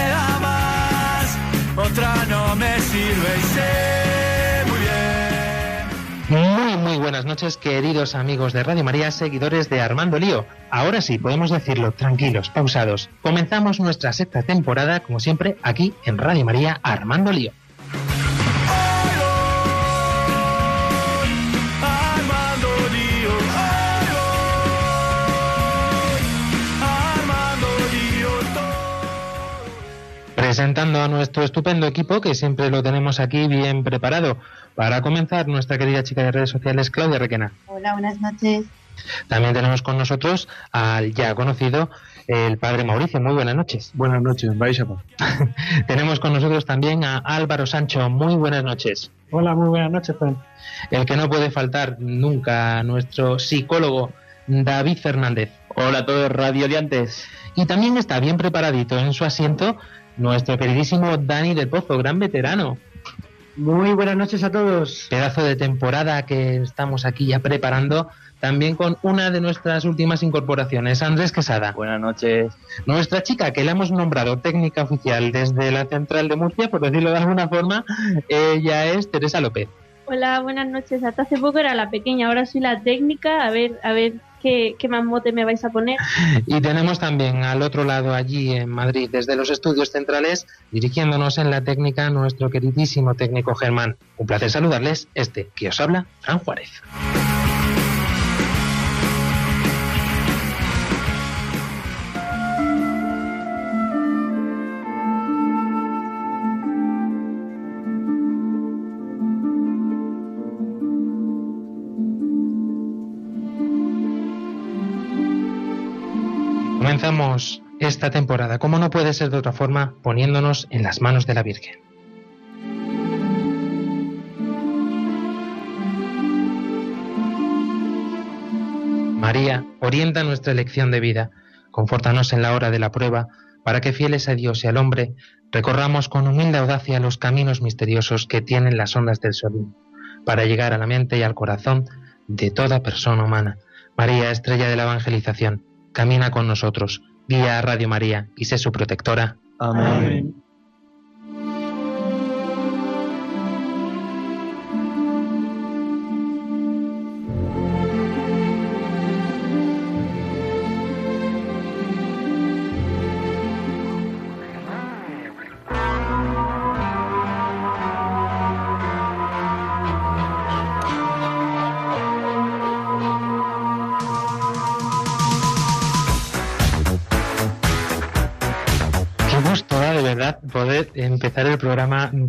más, no me sirve y sé muy bien. Muy, muy buenas noches, queridos amigos de Radio María, seguidores de Armando Lío. Ahora sí, podemos decirlo, tranquilos, pausados. Comenzamos nuestra sexta temporada, como siempre, aquí en Radio María, Armando Lío. Presentando a nuestro estupendo equipo, que siempre lo tenemos aquí bien preparado. Para comenzar, nuestra querida chica de redes sociales, Claudia Requena. Hola, buenas noches. También tenemos con nosotros al ya conocido, el padre Mauricio. Muy buenas noches. Buenas noches, vais tenemos con nosotros también a Álvaro Sancho. Muy buenas noches. Hola, muy buenas noches, Fran. El que no puede faltar nunca, nuestro psicólogo David Fernández. Hola a todos radiodiantes. Y también está bien preparadito en su asiento nuestro queridísimo Dani del Pozo, gran veterano. Muy buenas noches a todos. Pedazo de temporada que estamos aquí ya preparando, también con una de nuestras últimas incorporaciones, Andrés Quesada. Buenas noches. Nuestra chica, que la hemos nombrado técnica oficial desde la central de Murcia, por decirlo de alguna forma, ella es Teresa López. Hola, buenas noches. Hasta hace poco era la pequeña, ahora soy la técnica. A ver, a ver qué, qué más mote me vais a poner. Y tenemos también al otro lado, allí en Madrid, desde los estudios centrales, dirigiéndonos en la técnica, nuestro queridísimo técnico Germán. Un placer saludarles, este que os habla, Fran Juárez. Comenzamos esta temporada, como no puede ser de otra forma, poniéndonos en las manos de la Virgen. María, orienta nuestra elección de vida, confórtanos en la hora de la prueba, para que fieles a Dios y al hombre, recorramos con humilde audacia los caminos misteriosos que tienen las ondas del sol, para llegar a la mente y al corazón de toda persona humana. María, estrella de la evangelización, camina con nosotros, guía a Radio María y sé su protectora. Amén. Qué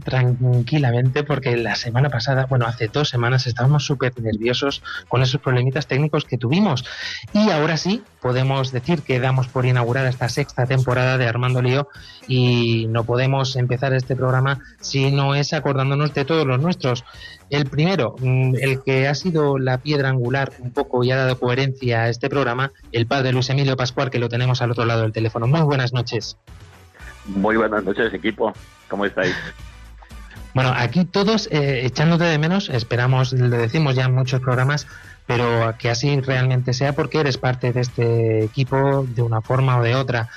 tranquilamente porque la semana pasada, bueno, hace dos semanas estábamos súper nerviosos con esos problemitas técnicos que tuvimos y ahora sí podemos decir que damos por inaugurada esta sexta temporada de Armando Lío y no podemos empezar este programa si no es acordándonos de todos los nuestros. El primero, mm, el que ha sido la piedra angular un poco y ha dado coherencia a este programa, el padre Luis Emilio Pascual, que lo tenemos al otro lado del teléfono. Muy buenas noches. Muy buenas noches, equipo. ¿Cómo estáis? Bueno, aquí todos eh, echándote de menos, esperamos, le decimos ya en muchos programas, pero que así realmente sea porque eres parte de este equipo de una forma o de otra.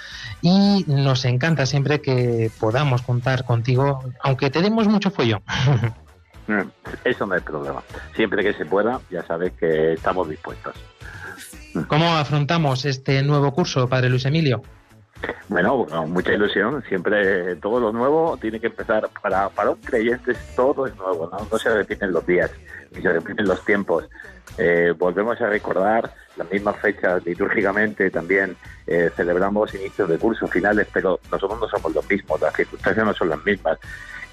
Y nos encanta siempre que podamos contar contigo, aunque te demos mucho follón. Eso no es problema. Siempre que se pueda, ya sabes que estamos dispuestos. ¿Cómo afrontamos este nuevo curso, Padre Luis Emilio? Bueno, mucha ilusión. Siempre todo lo nuevo tiene que empezar. Para, para un creyente todo es nuevo, ¿no? Se repiten los días, ni se repiten los tiempos. Eh, volvemos a recordar las mismas fechas litúrgicamente también eh, celebramos inicios de curso, finales, pero nosotros no somos los mismos, las circunstancias no son las mismas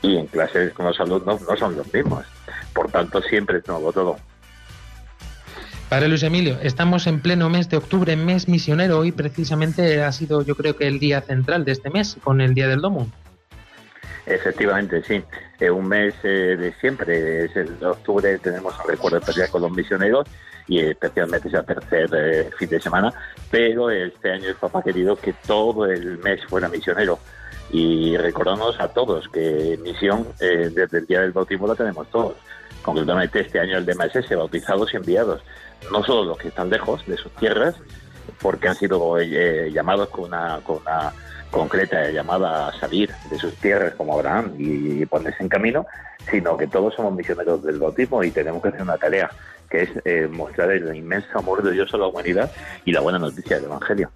y en clases con los alumnos no son los mismos. Por tanto, siempre es nuevo todo. Padre Luis Emilio, estamos en pleno mes de octubre, mes misionero. Hoy precisamente ha sido, yo creo que el día central de este mes, con el Día del Domo. Efectivamente, sí. Eh, un mes eh, de siempre, es el octubre, tenemos el recuerdo especial con los misioneros y especialmente ese tercer eh, fin de semana, pero este año el papá querido que todo el mes fuera misionero y recordamos a todos que misión eh, desde el día del bautismo la tenemos todos. Concretamente este año el de MSS, bautizados y enviados, no solo los que están lejos de sus tierras, porque han sido eh, llamados con una, con una concreta llamada a salir de sus tierras como Abraham y ponerse en camino, sino que todos somos misioneros del bautismo y tenemos que hacer una tarea, que es eh, mostrar el inmenso amor de Dios a la humanidad y la buena noticia del Evangelio.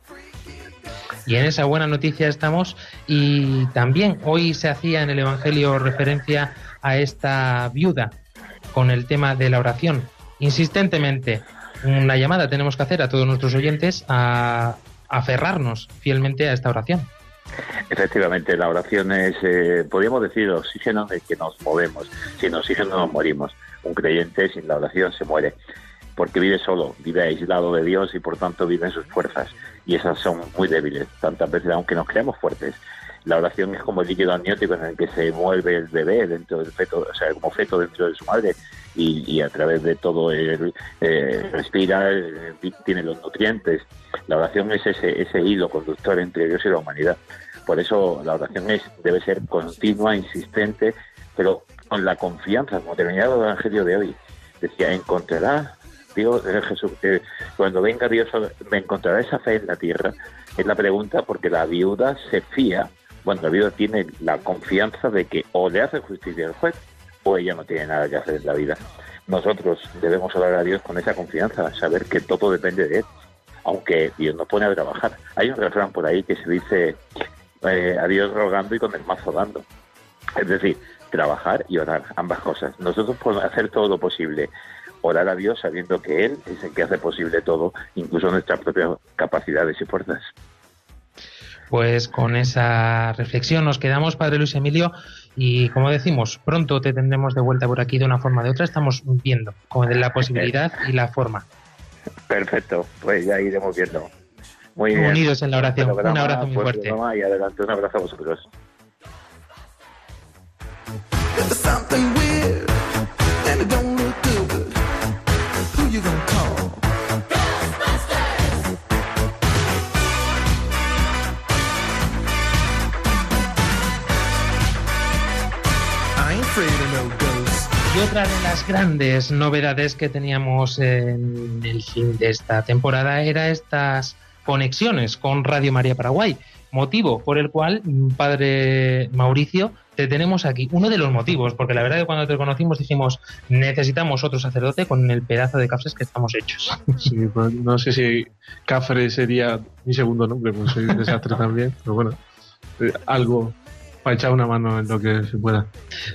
Y en esa buena noticia estamos. Y también hoy se hacía en el Evangelio referencia a esta viuda con el tema de la oración. Insistentemente, una llamada tenemos que hacer a todos nuestros oyentes a aferrarnos fielmente a esta oración. Efectivamente, la oración es, eh, podríamos decir, oxígeno en el que nos movemos. Sin oxígeno nos morimos. Un creyente sin la oración se muere, porque vive solo, vive aislado de Dios y por tanto vive en sus fuerzas. Y esas son muy débiles, tantas veces, aunque nos creamos fuertes. La oración es como el líquido amniótico en el que se mueve el bebé dentro del feto, o sea, como feto dentro de su madre y, a través de todo el eh, respira, eh, tiene los nutrientes. La oración es ese, ese hilo conductor entre Dios y la humanidad. Por eso la oración es, debe ser continua, insistente, pero con la confianza, como terminaba el Evangelio de hoy. Decía, encontrará Dios, eh, Jesús, eh, cuando venga Dios, me encontrará esa fe en la tierra. Es la pregunta porque la viuda se fía, bueno, la viuda tiene la confianza de que o le hace justicia al juez o ella no tiene nada que hacer en la vida. Nosotros debemos orar a Dios con esa confianza, saber que todo depende de Él, aunque Dios nos pone a trabajar. Hay un refrán por ahí que se dice eh, a Dios rogando y con el mazo dando. Es decir, trabajar y orar, ambas cosas. Nosotros podemos hacer todo lo posible, orar a Dios sabiendo que Él es el que hace posible todo, incluso nuestras propias capacidades y fuerzas. Pues con esa reflexión nos quedamos, Padre Luis Emilio, y como decimos, pronto te tendremos de vuelta por aquí de una forma o de otra. Estamos viendo como de la posibilidad y la forma. Perfecto, pues ya iremos viendo. Muy bien. Unidos en la oración. Programa, Un abrazo muy buen fuerte. Y adelante, un abrazo a vosotros. Otra de las grandes novedades que teníamos en el fin de esta temporada era estas conexiones con Radio María Paraguay, motivo por el cual, mm, padre Mauricio, te tenemos aquí. Uno de los motivos, porque la verdad que cuando te conocimos dijimos necesitamos otro sacerdote con el pedazo de cafés que estamos hechos. Sí, pues, no sé si Cafre sería mi segundo nombre, pues soy un desastre también, pero bueno, eh, algo para echar una mano en lo que se pueda.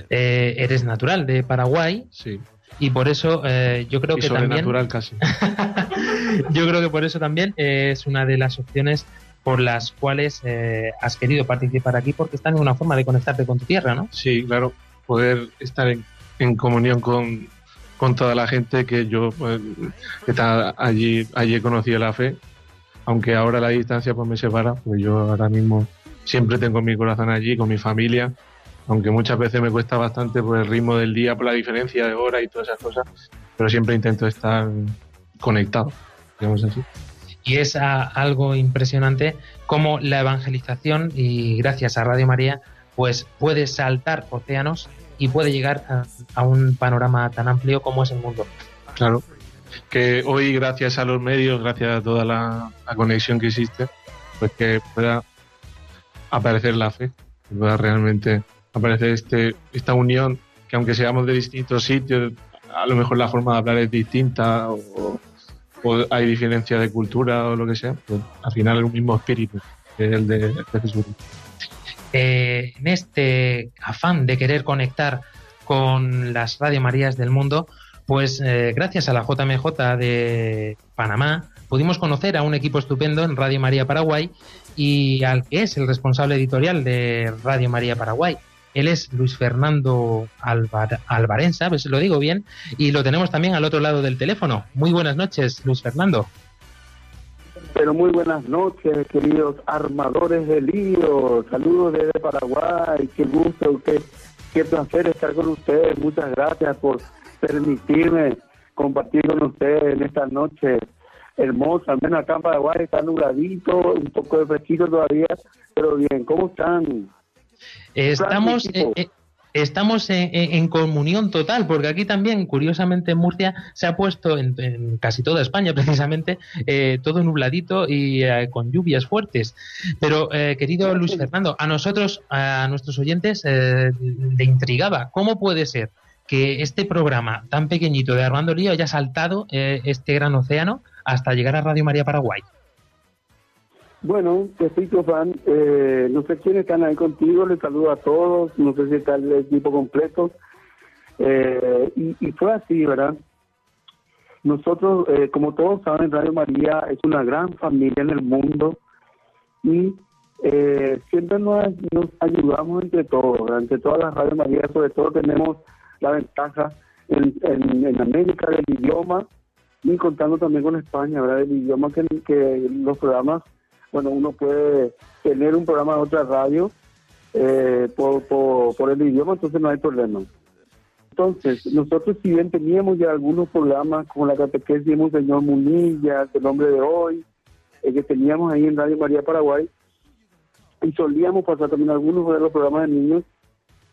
Eh, eres natural de Paraguay Sí, y por eso eh, yo creo y que también sobrenatural casi. Yo creo que por eso también es una de las opciones por las cuales eh, has querido participar aquí, porque están en una forma de conectarte con tu tierra, ¿no? Sí, claro, poder estar en, en comunión con, con toda la gente que yo pues, que está allí, allí he conocido la fe, aunque ahora la distancia pues me separa, pues yo ahora mismo siempre tengo mi corazón allí con mi familia, aunque muchas veces me cuesta bastante por el ritmo del día, por la diferencia de hora y todas esas cosas, pero siempre intento estar conectado, digamos así. Y es algo impresionante cómo la evangelización, y gracias a Radio María, pues puede saltar océanos y puede llegar a, a un panorama tan amplio como es el mundo. Claro. Que hoy, gracias a los medios, gracias a toda la, la conexión que existe, pues que pueda aparecer la fe, que realmente aparecer este, esta unión, que aunque seamos de distintos sitios, a lo mejor la forma de hablar es distinta o, hay diferencia de cultura o lo que sea, pues al final es un mismo espíritu, que es el de, de Jesús. Eh, en este afán de querer conectar con las Radio Marías del mundo, pues eh, gracias a la JMJ de Panamá pudimos conocer a un equipo estupendo en Radio María Paraguay y al que es el responsable editorial de Radio María Paraguay. Él es Luis Fernando Alvar Alvarenza, si lo digo bien, y lo tenemos también al otro lado del teléfono. Muy buenas noches, Luis Fernando. Pero muy buenas noches, queridos armadores de lío. Saludos desde Paraguay. Qué gusto, qué, qué placer estar con ustedes. Muchas gracias por permitirme compartir con ustedes en esta noche hermosa. Al menos acá en Paraguay está nubladito, un poco de fresquito todavía, pero bien. ¿Cómo están? Estamos, eh, eh, estamos en, comunión total, porque aquí también, curiosamente, en Murcia se ha puesto, en, en casi toda España precisamente, eh, todo nubladito y eh, con lluvias fuertes. Pero, eh, querido Luis Fernando, a nosotros, a nuestros oyentes, eh, le intrigaba, ¿cómo puede ser que este programa tan pequeñito de Armando Lío haya saltado este gran océano hasta llegar a Radio María Paraguay? Bueno, te Fran. Eh, no sé quiénes están ahí contigo, les saludo a todos, no sé si está el equipo completo. Eh, y, fue así, ¿verdad? Nosotros, eh, como todos saben, Radio María es una gran familia en el mundo y eh, siempre nos, nos ayudamos entre todos, ¿verdad? entre todas las Radio María, sobre todo tenemos la ventaja en, en, en América del idioma y contando también con España, ¿verdad? El idioma que, los programas, bueno, uno puede tener un programa de otra radio eh, por, por, el idioma, entonces no hay problema. Entonces, nosotros si bien teníamos ya algunos programas como la catequesis de Monseñor Munilla, el hombre de hoy, eh, que teníamos ahí en Radio María Paraguay, y solíamos pasar también algunos de los programas de niños,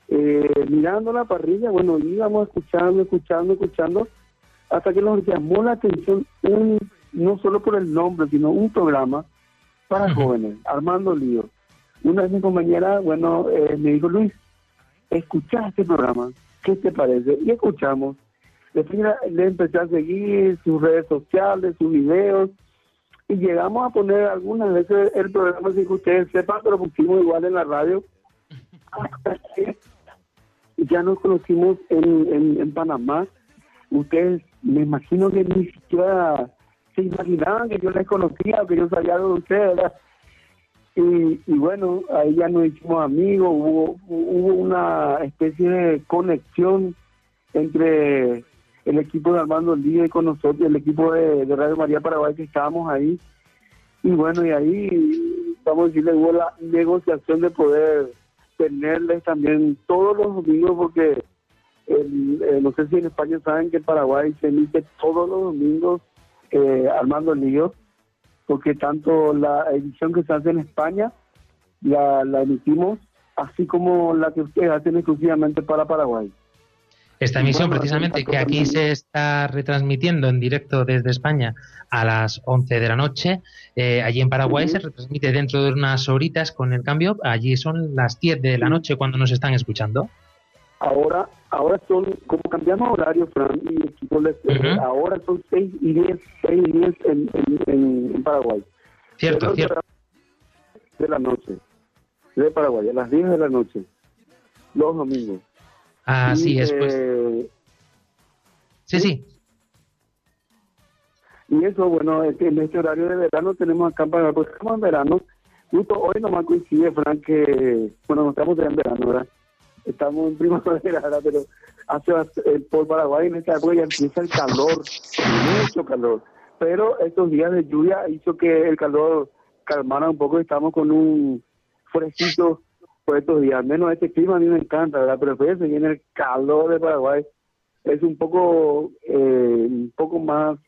eh, mirando la parrilla, bueno, íbamos escuchando, escuchando, escuchando, hasta que nos llamó la atención un, no solo por el nombre, sino un programa para jóvenes, Armando Lío. Una vez mi compañera, bueno, eh, me dijo, Luis, escucha este programa, ¿qué te parece? Y escuchamos. Después le empecé a seguir sus redes sociales, sus videos, y llegamos a poner algunas veces el programa sin que ustedes sepan, pero pusimos igual en la radio. Hasta que ya nos conocimos en, en, en Panamá. Ustedes, me imagino que ni siquiera se imaginaban que yo les conocía que yo sabía de ustedes. Y, y bueno, ahí ya nos hicimos amigos, hubo, hubo una especie de conexión entre el equipo de Armando Lío y con nosotros, el equipo de, de Radio María Paraguay que estábamos ahí. Y bueno, y ahí, vamos a decirle, hubo la negociación de poder tenerles también todos los domingos, porque el- eh, no sé si en España saben que en Paraguay se emite todos los domingos eh, Armando Lío, porque tanto la edición que se hace en España la, la emitimos, así como la que ustedes hacen exclusivamente para Paraguay. Esta emisión, Bueno, precisamente, que aquí se está retransmitiendo en directo desde España a las 11 de la noche, eh, allí en Paraguay se retransmite dentro de unas horitas con el cambio, allí son las 10 de la noche cuando nos están escuchando. Ahora, ahora son, como cambiamos horario, Fran, y equipo les- eh, ahora son 6 y 10, 6 y 10 en, en, en- en Paraguay. Cierto, Pero cierto. De la noche, de Paraguay, a las 10 de la noche, los domingos. Así Y, es, pues. eh, Sí, sí. Y eso, bueno, en este horario de verano tenemos acá para pues estamos en verano. Justo hoy nomás coincide, Frank, que, bueno, no estamos en verano, ¿verdad? Estamos en primavera, ¿verdad? Pero hace eh, por Paraguay en esta época empieza el calor, mucho calor. Pero estos días de lluvia hizo que el calor calmara un poco estamos con un fresquito por estos días. Menos este clima a mí me encanta, ¿verdad? Pero después se viene el calor de Paraguay. Es un poco, eh, un poco más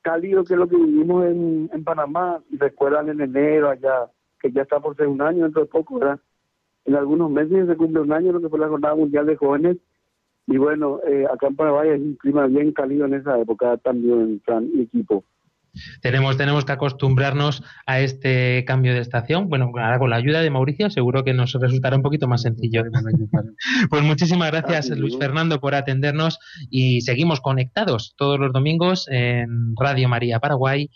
cálido que lo que vivimos en, en Panamá. Recuerdan en enero allá, que ya está por ser un año dentro de poco, ¿verdad? En algunos meses se cumple un año lo que fue la Jornada Mundial de Jóvenes. Y bueno, eh, acá en Paraguay es un clima bien cálido en esa época también, Fran, y equipo. Tenemos, tenemos que acostumbrarnos a este cambio de estación. Bueno, ahora con la ayuda de Mauricio seguro que nos resultará un poquito más sencillo. Pues muchísimas gracias, Así Luis es. Fernando, por atendernos y seguimos conectados todos los domingos en Radio María Paraguay.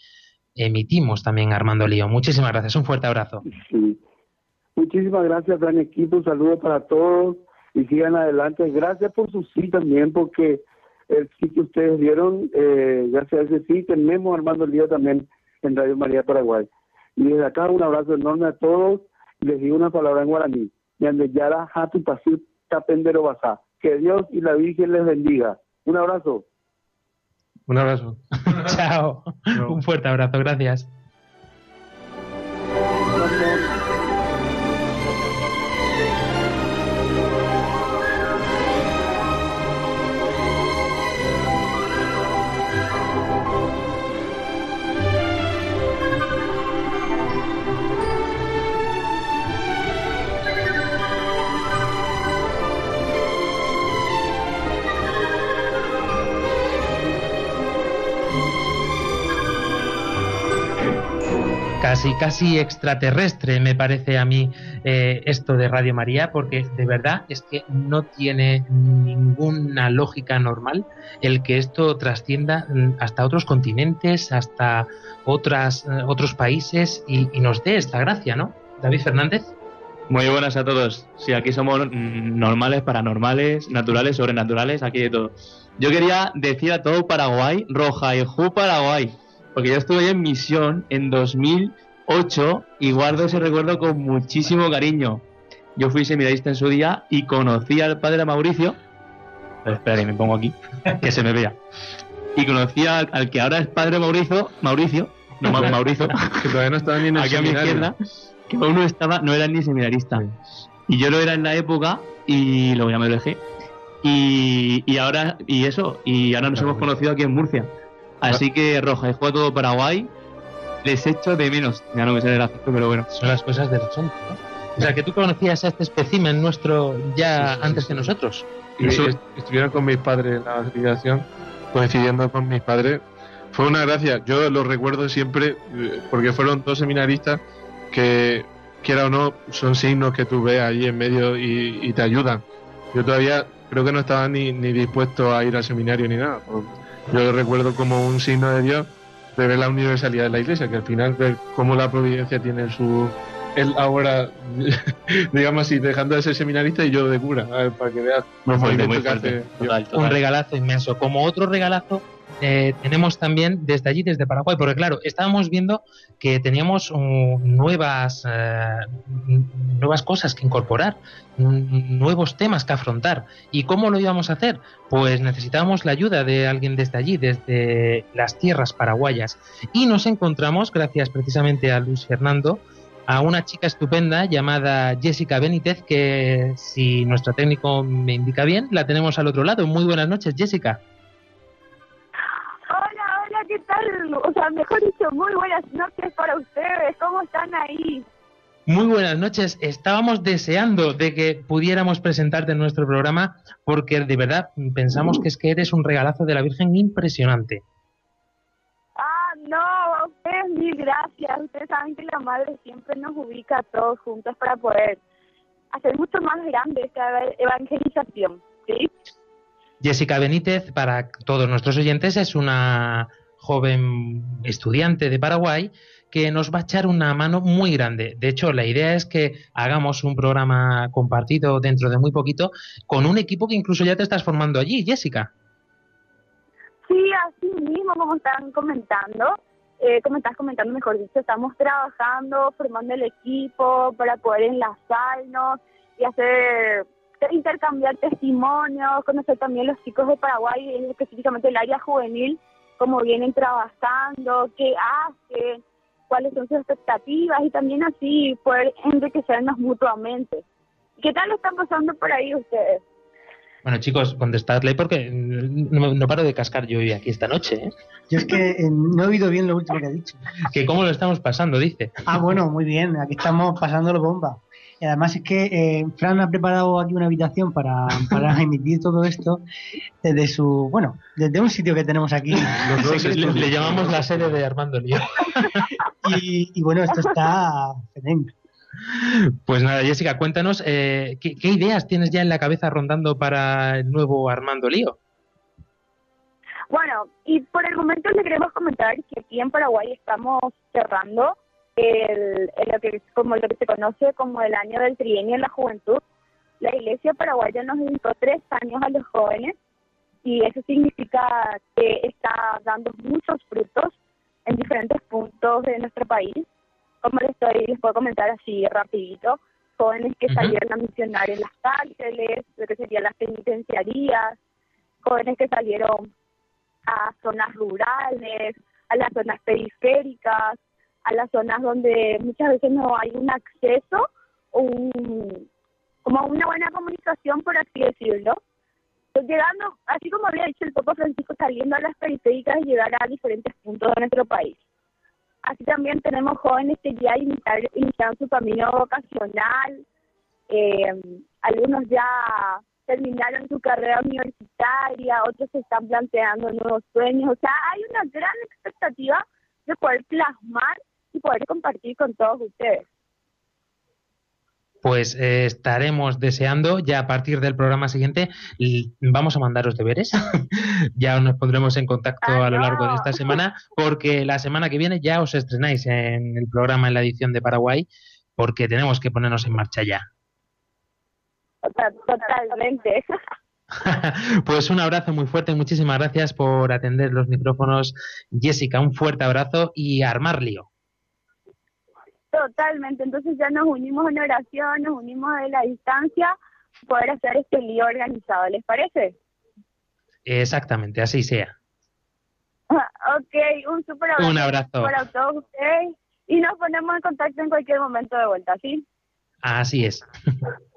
Emitimos también Armando Lío. Muchísimas gracias. Un fuerte abrazo. Sí. Muchísimas gracias, Fran, equipo. Un saludo para todos y sigan adelante. Gracias por su sí también, porque el sí que ustedes dieron, eh, gracias a ese sí, tenemos Armando Lío también en Radio María Paraguay. Y desde acá un abrazo enorme a todos y les digo una palabra en guaraní. Hatu Tapendero Basá. Que Dios y la Virgen les bendiga. Un abrazo. Un abrazo. Chao. Chao. Un fuerte abrazo. Gracias. Casi, casi extraterrestre me parece a mí eh, esto de Radio María, porque de verdad es que no tiene ninguna lógica normal el que esto trascienda mm, hasta otros continentes, hasta otras, eh, otros países y, y nos dé esta gracia, ¿no? David Fernández. Muy buenas a todos. Sí, aquí somos normales, paranormales, naturales, sobrenaturales, aquí de todo. Yo quería decir a todo Paraguay, Roja y Ju Paraguay, porque yo estuve en misión en 2008 y guardo ese recuerdo con muchísimo cariño. Yo fui seminarista en su día y conocí al padre Mauricio. Pero espera que me pongo aquí, que se me vea. Y conocí al, al que ahora es padre Mauricio, Mauricio, no Ma- Mauricio, Que todavía no estaba ni en el aquí a mi seminario. izquierda, que aún no estaba, no era ni seminarista. Y yo lo era en la época y luego ya me lo dejé. Y, y ahora, y eso, y ahora nos hemos conocido aquí en Murcia. Así que Roja y Juego todo Paraguay, les echo de menos. Ya no me sale el acento, pero bueno. Son las cosas del asunto. ¿no? O sea, que tú conocías a este espécimen nuestro ya Sí, sí, antes sí, que nosotros. Y Eso- est- estuvieron con mis padres en la afiliación, coincidiendo con mis padres. Fue una gracia. Yo lo recuerdo siempre eh, porque fueron dos seminaristas que, quiera o no, son signos que tú ves ahí en medio y, y te ayudan. Yo todavía creo que no estaba ni, ni dispuesto a ir al seminario ni nada. Yo lo recuerdo como un signo de Dios de ver la universalidad de la iglesia, que al final ver cómo la providencia tiene su... Él ahora, digamos así, dejando de ser seminarista y yo de cura, a ver, para que veas Muy fuerte, muy que fuerte. Total, un regalazo inmenso. Como otro regalazo eh, tenemos también desde allí, desde Paraguay, porque claro, estábamos viendo que teníamos mm, nuevas, mm, nuevas cosas que incorporar, nuevos temas que afrontar. ¿Y cómo lo íbamos a hacer? Pues necesitábamos la ayuda de alguien desde allí, desde las tierras paraguayas. Y nos encontramos, gracias precisamente a Luis Fernando, a una chica estupenda llamada Jessica Benítez, que si nuestro técnico me indica bien, la tenemos al otro lado. Muy buenas noches, Jessica. O sea, mejor dicho, muy buenas noches para ustedes. ¿Cómo están ahí? Muy buenas noches. Estábamos deseando de que pudiéramos presentarte en nuestro programa porque de verdad pensamos que es que eres un regalazo de la Virgen impresionante. Ah, no, a ustedes mil gracias. Ustedes saben que la madre siempre nos ubica a todos juntos para poder hacer mucho más grande esta eva- evangelización, ¿sí? Jessica Benítez, para todos nuestros oyentes, es una joven estudiante de Paraguay que nos va a echar una mano muy grande. De hecho, la idea es que hagamos un programa compartido dentro de muy poquito con un equipo que incluso ya te estás formando allí, Jessica. Sí, así mismo, como están comentando, eh, como estás comentando, mejor dicho, estamos trabajando, formando el equipo para poder enlazarnos y hacer, intercambiar testimonios, conocer también los chicos de Paraguay, específicamente el área juvenil, cómo vienen trabajando, qué hacen, cuáles son sus expectativas y también así poder enriquecernos mutuamente. ¿Qué tal lo están pasando por ahí ustedes? Bueno, chicos, contestadle porque no, no paro de cascar yo hoy aquí esta noche. ¿eh? Yo es que eh, no he oído bien lo último que ha dicho. Que cómo lo estamos pasando, dice. Ah, bueno, muy bien, aquí estamos pasándolo bomba. Y además es que eh, Fran ha preparado aquí una habitación para, para emitir todo esto desde su, bueno, desde un sitio que tenemos aquí. Los dos Le, le llamamos la sede de Armando Lío. Y, y bueno, esto está fenén. Pues nada, Jessica, cuéntanos, eh, ¿qué, qué ideas tienes ya en la cabeza rondando para el nuevo Armando Lío? Bueno, y por el momento le queremos comentar que aquí en Paraguay estamos cerrando el, el- lo que como lo que se conoce como el año del trienio en la juventud. La Iglesia paraguaya nos dedicó tres años a los jóvenes y eso significa que está dando muchos frutos en diferentes puntos de nuestro país. Como les estoy, les puedo comentar así rapidito, jóvenes que salieron a misionar en las cárceles, lo que serían las penitenciarías, jóvenes que salieron a zonas rurales, a las zonas periféricas, a las zonas donde muchas veces no hay un acceso o un, como una buena comunicación, por así decirlo. Pues llegando, así como había dicho el Papa Francisco, saliendo a las periféricas y llegar a diferentes puntos de nuestro país. Así también tenemos jóvenes que ya iniciar, iniciaron su camino vocacional, eh, algunos ya terminaron su carrera universitaria, otros se están planteando nuevos sueños, o sea, hay una gran expectativa de poder plasmar y poder compartir con todos ustedes. Pues eh, estaremos deseando ya a partir del programa siguiente vamos a mandaros deberes. ya nos pondremos en contacto a lo largo de esta semana porque la semana que viene ya os estrenáis en el programa en la edición de Paraguay porque tenemos que ponernos en marcha ya. Totalmente. pues un abrazo muy fuerte, muchísimas gracias por atender los micrófonos. Jessica, un fuerte abrazo y armar lío. Totalmente, entonces ya nos unimos en oración, nos unimos a la distancia, poder hacer este lío organizado, ¿les parece? Exactamente, así sea. ok, un super abrazo, un abrazo. para todos ustedes y nos ponemos en contacto en cualquier momento de vuelta, ¿sí? Así es.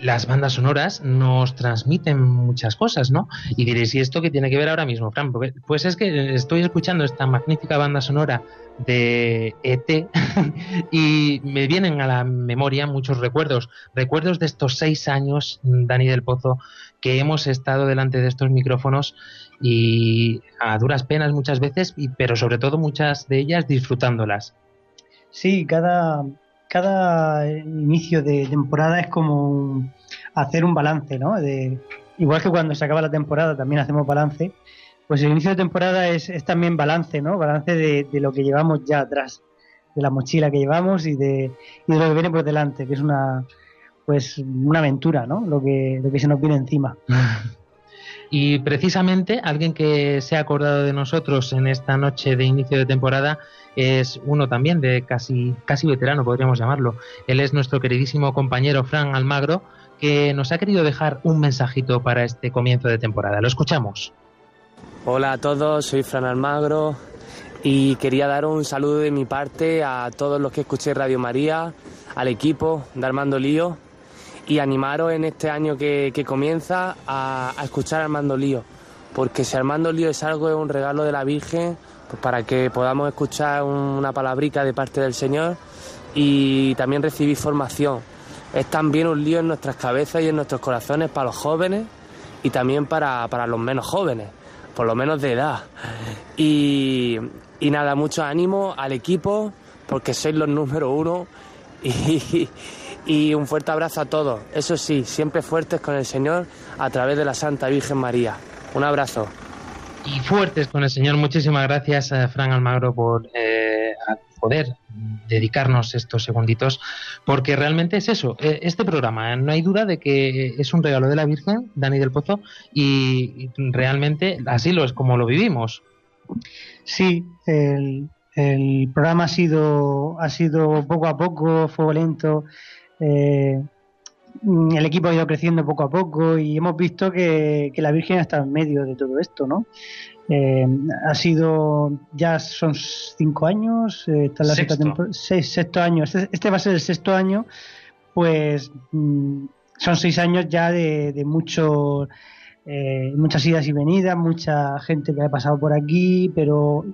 las bandas sonoras nos transmiten muchas cosas, ¿no? Y diréis, ¿y esto qué tiene que ver ahora mismo, Fran? pues es que estoy escuchando esta magnífica banda sonora de ET y me vienen a la memoria muchos recuerdos, recuerdos de estos seis años, Dani del Pozo, que hemos estado delante de estos micrófonos y a duras penas muchas veces, pero sobre todo muchas de ellas disfrutándolas. Sí, cada, cada inicio de temporada es como hacer un balance, ¿no? De, igual que cuando se acaba la temporada también hacemos balance, pues el inicio de temporada es, también balance, ¿no? Balance de, lo que llevamos ya atrás, de la mochila que llevamos y de, y de lo que viene por delante, que es una pues una aventura, ¿no? Lo que, lo que se nos viene encima. Y precisamente alguien que se ha acordado de nosotros en esta noche de inicio de temporada es uno también de casi, casi veterano, podríamos llamarlo. Él es nuestro queridísimo compañero Fran Almagro, que nos ha querido dejar un mensajito para este comienzo de temporada. Lo escuchamos. Hola a todos, soy Fran Almagro y quería dar un saludo de mi parte a todos los que escuché Radio María, al equipo de Armando Lío y animaros en este año que, comienza a, escuchar Armando Lío, porque si Armando Lío es algo, es un regalo de la Virgen, pues para que podamos escuchar una palabrica de parte del Señor y también recibir formación. Es también un lío en nuestras cabezas y en nuestros corazones para los jóvenes y también para, los menos jóvenes, por lo menos de edad. Y, y nada, mucho ánimo al equipo, porque sois los número uno y un fuerte abrazo a todos. Eso sí, siempre fuertes con el Señor a través de la Santa Virgen María. Un abrazo. Y fuertes con el Señor. Muchísimas gracias, a eh, Fran Almagro, por eh, poder dedicarnos estos segunditos, porque realmente es eso, eh, este programa, no hay duda de que es un regalo de la Virgen, Dani del Pozo, y realmente así lo es como lo vivimos. Sí, el, el programa ha sido, ha sido poco a poco, fuego lento, eh, el equipo ha ido creciendo poco a poco y hemos visto que, la Virgen está en medio de todo esto, ¿no? Eh, ha sido, ya son cinco años, eh, la sexto. Seis, sexto año, este, este, va a ser el sexto año, pues mm, son seis años ya de, de mucho, eh, muchas idas y venidas, mucha gente que ha pasado por aquí, pero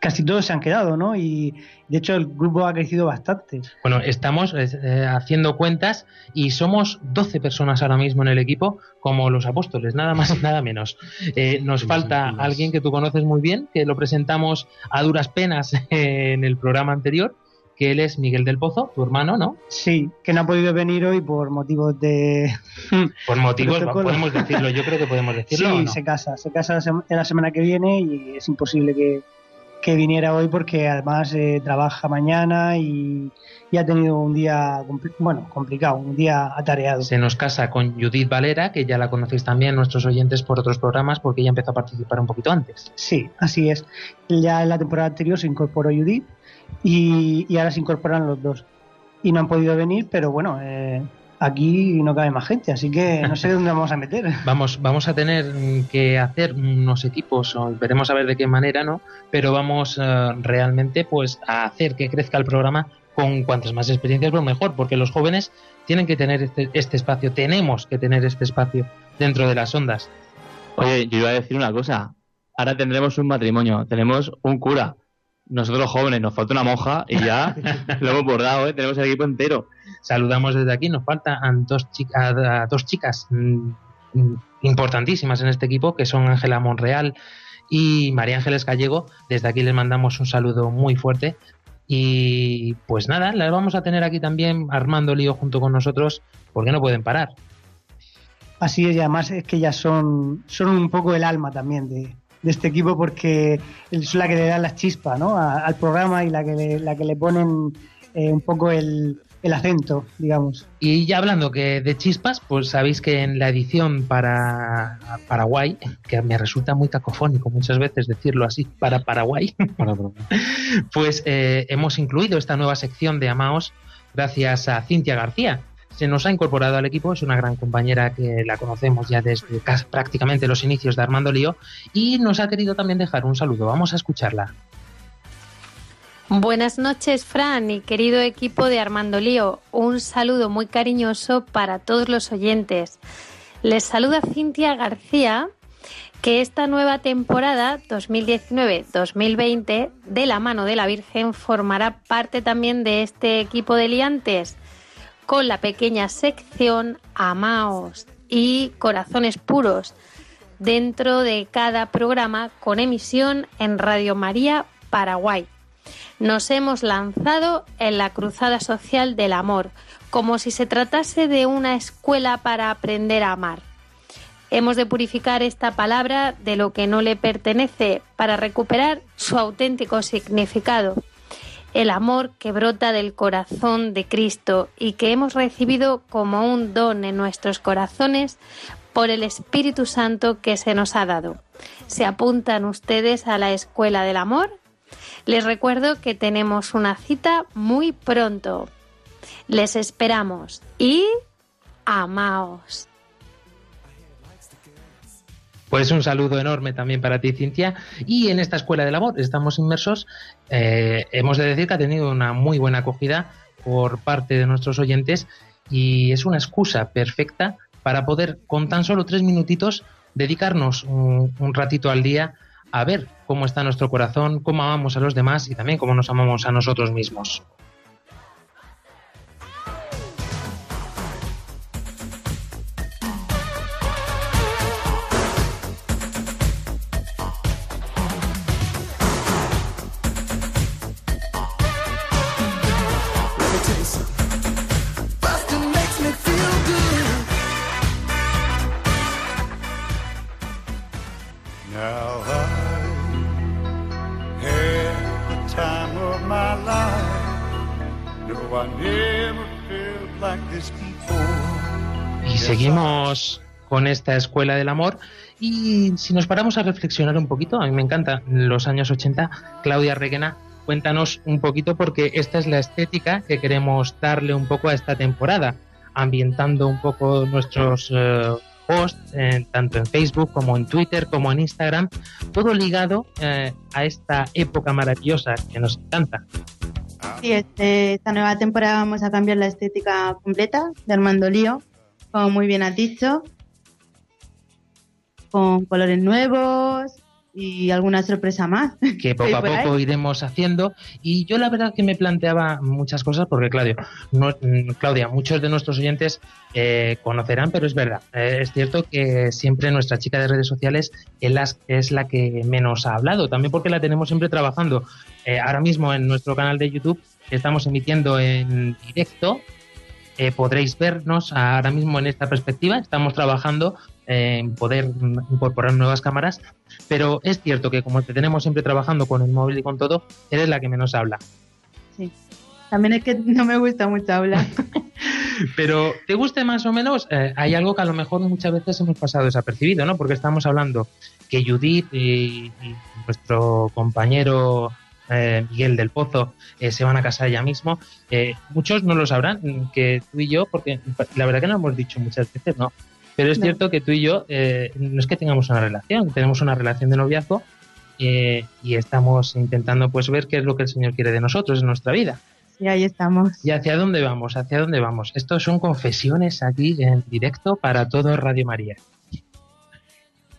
casi todos se han quedado, ¿no? Y de hecho el grupo ha crecido bastante. Bueno, estamos eh, haciendo cuentas y somos 12 personas ahora mismo en el equipo, como los apóstoles, nada más, nada menos. Eh, nos falta alguien que tú conoces muy bien, que lo presentamos a duras penas en el programa anterior, que él es Miguel del Pozo, tu hermano, ¿no? Sí, que no ha podido venir hoy por motivos de... Por motivos, podemos decirlo, yo creo que podemos decirlo. Sí, se casa, se casa la semana que viene y es imposible que, que viniera hoy porque además eh, trabaja mañana y, y ha tenido un día, bueno, complicado, un día atareado. Se nos casa con Judith Valera, que ya la conocéis también nuestros oyentes por otros programas, porque ella empezó a participar un poquito antes. Sí, así es. Ya en la temporada anterior se incorporó Judith y, y ahora se incorporan los dos. Y no han podido venir, pero bueno, eh, aquí no cabe más gente, así que no sé dónde vamos a meter. Vamos, vamos a tener que hacer unos equipos, o veremos a ver de qué manera, ¿no? Pero vamos eh, realmente pues a hacer que crezca el programa con cuantas más experiencias, pues mejor, porque los jóvenes tienen que tener este, este espacio, tenemos que tener este espacio dentro de las ondas. Oye, yo iba a decir una cosa. Ahora tendremos un matrimonio, tenemos un cura. Nosotros jóvenes, nos falta una monja y ya lo hemos bordado, ¿eh? tenemos el equipo entero. Saludamos desde aquí, nos faltan dos, chica- a dos chicas mm, mm, importantísimas en este equipo, que son Ángela Monreal y María Ángeles Gallego. Desde aquí les mandamos un saludo muy fuerte. Y pues nada, las vamos a tener aquí también armando lío junto con nosotros, porque no pueden parar. Así es, y además es que ellas son, son un poco el alma también de, de este equipo porque son la que le dan las chispas ¿no? A- al programa y la que le, la que le ponen eh, un poco el, el acento, digamos. Y ya hablando que de chispas, pues sabéis que en la edición para Paraguay, que me resulta muy cacofónico muchas veces decirlo así, para Paraguay, pues eh, hemos incluido esta nueva sección de Amaos gracias a Cintia García. Se nos ha incorporado al equipo, es una gran compañera que la conocemos ya desde prácticamente los inicios de Armando Lío y nos ha querido también dejar un saludo. Vamos a escucharla. Buenas noches, Fran y querido equipo de Armando Lío. Un saludo muy cariñoso para todos los oyentes. Les saluda Cintia García, que esta nueva temporada 2019-2020, de la mano de la Virgen, formará parte también de este equipo de liantes, con la pequeña sección Amaos y Corazones Puros, dentro de cada programa con emisión en Radio María Paraguay. Nos hemos lanzado en la cruzada social del amor, como si se tratase de una escuela para aprender a amar. Hemos de purificar esta palabra de lo que no le pertenece para recuperar su auténtico significado, el amor que brota del corazón de Cristo y que hemos recibido como un don en nuestros corazones por el Espíritu Santo que se nos ha dado. ¿Se apuntan ustedes a la Escuela del Amor? Les recuerdo que tenemos una cita muy pronto. Les esperamos y amaos. Pues un saludo enorme también para ti, Cintia. Y en esta Escuela del Amor estamos inmersos. eh, hemos de decir que ha tenido una muy buena acogida por parte de nuestros oyentes y es una excusa perfecta para poder, con tan solo tres minutitos, dedicarnos un, un ratito al día a ver cómo está nuestro corazón, cómo amamos a los demás y también cómo nos amamos a nosotros mismos. Y seguimos con esta escuela del amor. Y si nos paramos a reflexionar un poquito, a mí me encanta los años 80, Claudia Reguena, cuéntanos un poquito porque esta es la estética que queremos darle un poco a esta temporada, ambientando un poco nuestros eh, posts, eh, tanto en Facebook como en Twitter, como en Instagram, todo ligado eh, a esta época maravillosa que nos encanta. Sí, este, esta nueva temporada vamos a cambiar la estética completa de Armando Lío, como muy bien has dicho, con colores nuevos y alguna sorpresa más. que poco a ahí. poco iremos haciendo. Y yo la verdad que me planteaba muchas cosas, porque Claudio, no- mm, Claudia, muchos de nuestros oyentes eh, conocerán, pero es verdad, eh, es cierto que siempre nuestra chica de redes sociales es la, es la que menos ha hablado, también porque la tenemos siempre trabajando. Eh, ahora mismo en nuestro canal de YouTube estamos emitiendo en directo. eh, podréis vernos ahora mismo en esta perspectiva. Estamos trabajando en poder incorporar nuevas cámaras, pero es cierto que como te tenemos siempre trabajando con el móvil y con todo, eres la que menos habla. Sí. También es que no me gusta mucho hablar. Pero te guste más o menos, eh, hay algo que a lo mejor muchas veces hemos pasado desapercibido, ¿no? Porque estamos hablando que Judith y, y nuestro compañero eh, Miguel del Pozo eh, se van a casar ya mismo. Eh, muchos no lo sabrán, mm, que tú y yo, porque la verdad que no hemos dicho muchas veces, ¿no? Pero es No. cierto que tú y yo eh, no es que tengamos una relación, tenemos una relación de noviazgo eh, y estamos intentando pues ver qué es lo que el Señor quiere de nosotros en nuestra vida. Y ahí estamos. ¿Y hacia dónde vamos? ¿Hacia dónde vamos? Estos son confesiones aquí en directo para todo Radio María.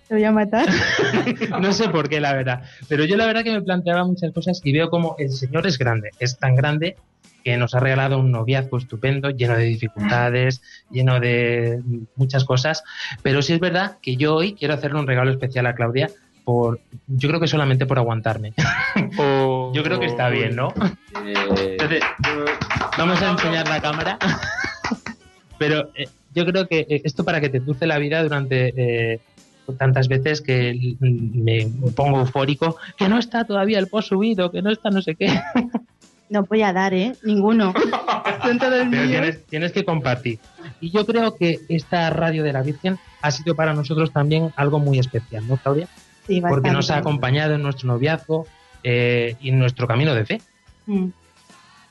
Te voy a matar. No sé por qué, la verdad. Pero yo la verdad que me planteaba muchas cosas y veo como el Señor es grande. Es tan grande que nos ha regalado un noviazgo estupendo, lleno de dificultades, lleno de muchas cosas. Pero sí es verdad que yo hoy quiero hacerle un regalo especial a Claudia por, yo creo que solamente por aguantarme. yo creo que está bien, ¿no? Entonces, vamos a enseñar la cámara. Pero eh, yo creo que eh, esto para que te dulce la vida durante eh, tantas veces que me pongo eufórico, que no está todavía el post subido, que no está no sé qué. No voy a dar, ¿eh? Ninguno. Pero tienes, tienes que compartir. Y yo creo que esta radio de la Virgen ha sido para nosotros también algo muy especial, ¿no, Claudia? Sí, Porque bastante. nos ha acompañado en nuestro noviazgo eh, y en nuestro camino de fe. Mm.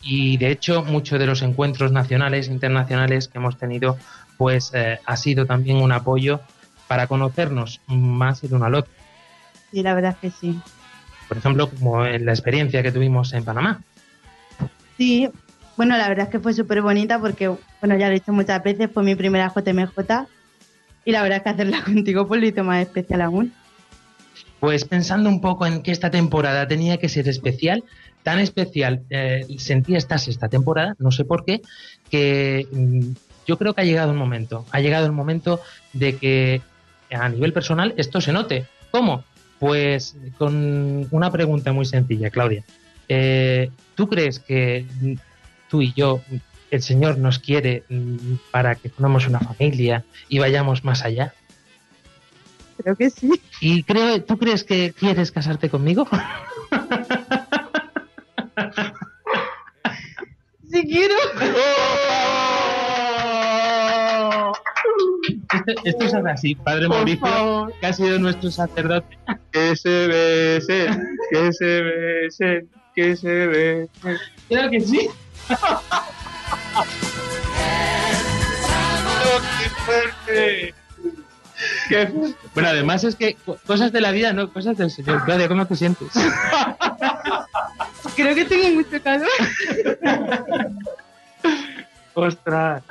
y de hecho muchos de los encuentros nacionales e internacionales que hemos tenido pues eh, ha sido también un apoyo para conocernos más el uno al otro Sí, la verdad es que sí. por ejemplo como en la experiencia que tuvimos en Panamá Sí, bueno, la verdad es que fue súper bonita porque, bueno, ya lo he dicho muchas veces, fue mi primera JMJ y la verdad es que hacerla contigo pues lo hizo más especial aún. pues pensando un poco en que esta temporada tenía que ser especial tan especial eh, sentí esta sexta temporada no sé por qué que mm, yo creo que ha llegado el momento ha llegado el momento de que a nivel personal esto se note ¿cómo? pues con una pregunta muy sencilla Claudia Eh, ¿tú crees que tú y yo el Señor nos quiere mm, para que formemos una familia y vayamos más allá? Creo que sí. ¿Y creo, tú crees que quieres casarte conmigo? Si quiero. Esto, esto es así, Padre Por Mauricio, favor. que ha sido nuestro sacerdote. Que se besen, que se besen, que se besen. Creo que sí. ¡Qué fuerte! ¡Qué fuerte! Bueno, además es que co- cosas de la vida, no cosas del Señor. Claudia, ¿cómo te sientes? Creo que tengo mucho calor. ¡Ostras!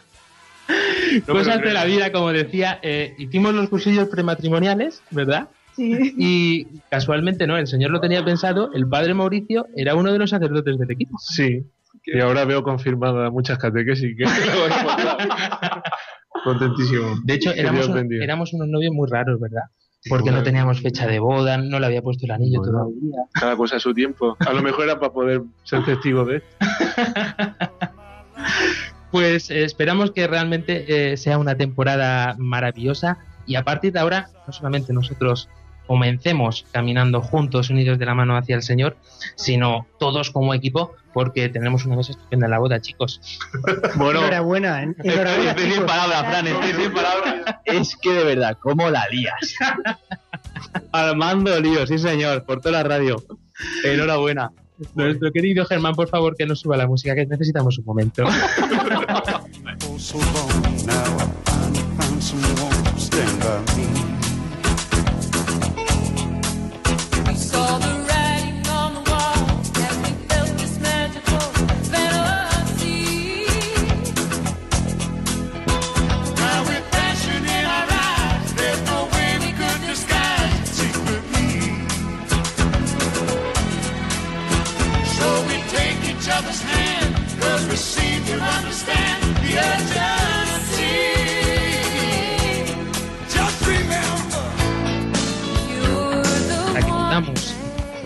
Cosas de la vida, como decía, eh, hicimos los cursillos prematrimoniales, ¿verdad? Sí. Y casualmente no, el Señor lo tenía pensado, el Padre Mauricio era uno de los sacerdotes del equipo. Sí, y ahora veo confirmadas muchas catequesis que Contentísimo. De hecho, éramos, un- éramos unos novios muy raros, ¿verdad? Porque no teníamos fecha de boda, no le había puesto el anillo Bueno. todavía. Cada cosa a su tiempo. A lo mejor era para poder ser testigo de esto. Pues eh, esperamos que realmente eh, sea una temporada maravillosa y a partir de ahora no solamente nosotros comencemos caminando juntos, unidos de la mano hacia el Señor, sino todos como equipo, porque tenemos una cosa estupenda en la boda, chicos. Bueno, Enhorabuena, ¿eh? Enhorabuena, Estoy sin palabras, Fran, estoy sin palabras. Es que de verdad, ¿cómo la lías? Armando lío, sí señor, por toda la radio. Enhorabuena. Nuestro querido Germán, por favor, que nos suba la música, que necesitamos un momento. Oh, so long now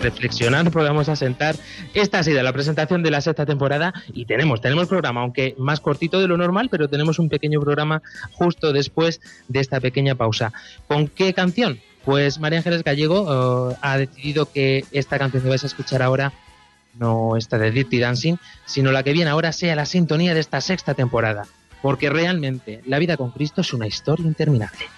Reflexionar, podamos asentar. Esta ha sido la presentación de la sexta temporada y tenemos, tenemos programa, aunque más cortito de lo normal, pero tenemos un pequeño programa justo después de esta pequeña pausa. ¿Con qué canción? Pues María Ángeles Gallego eh, ha decidido que esta canción que vais a escuchar ahora no esta de Dirty Dancing, sino la que viene ahora sea la sintonía de esta sexta temporada, porque realmente la vida con Cristo es una historia interminable.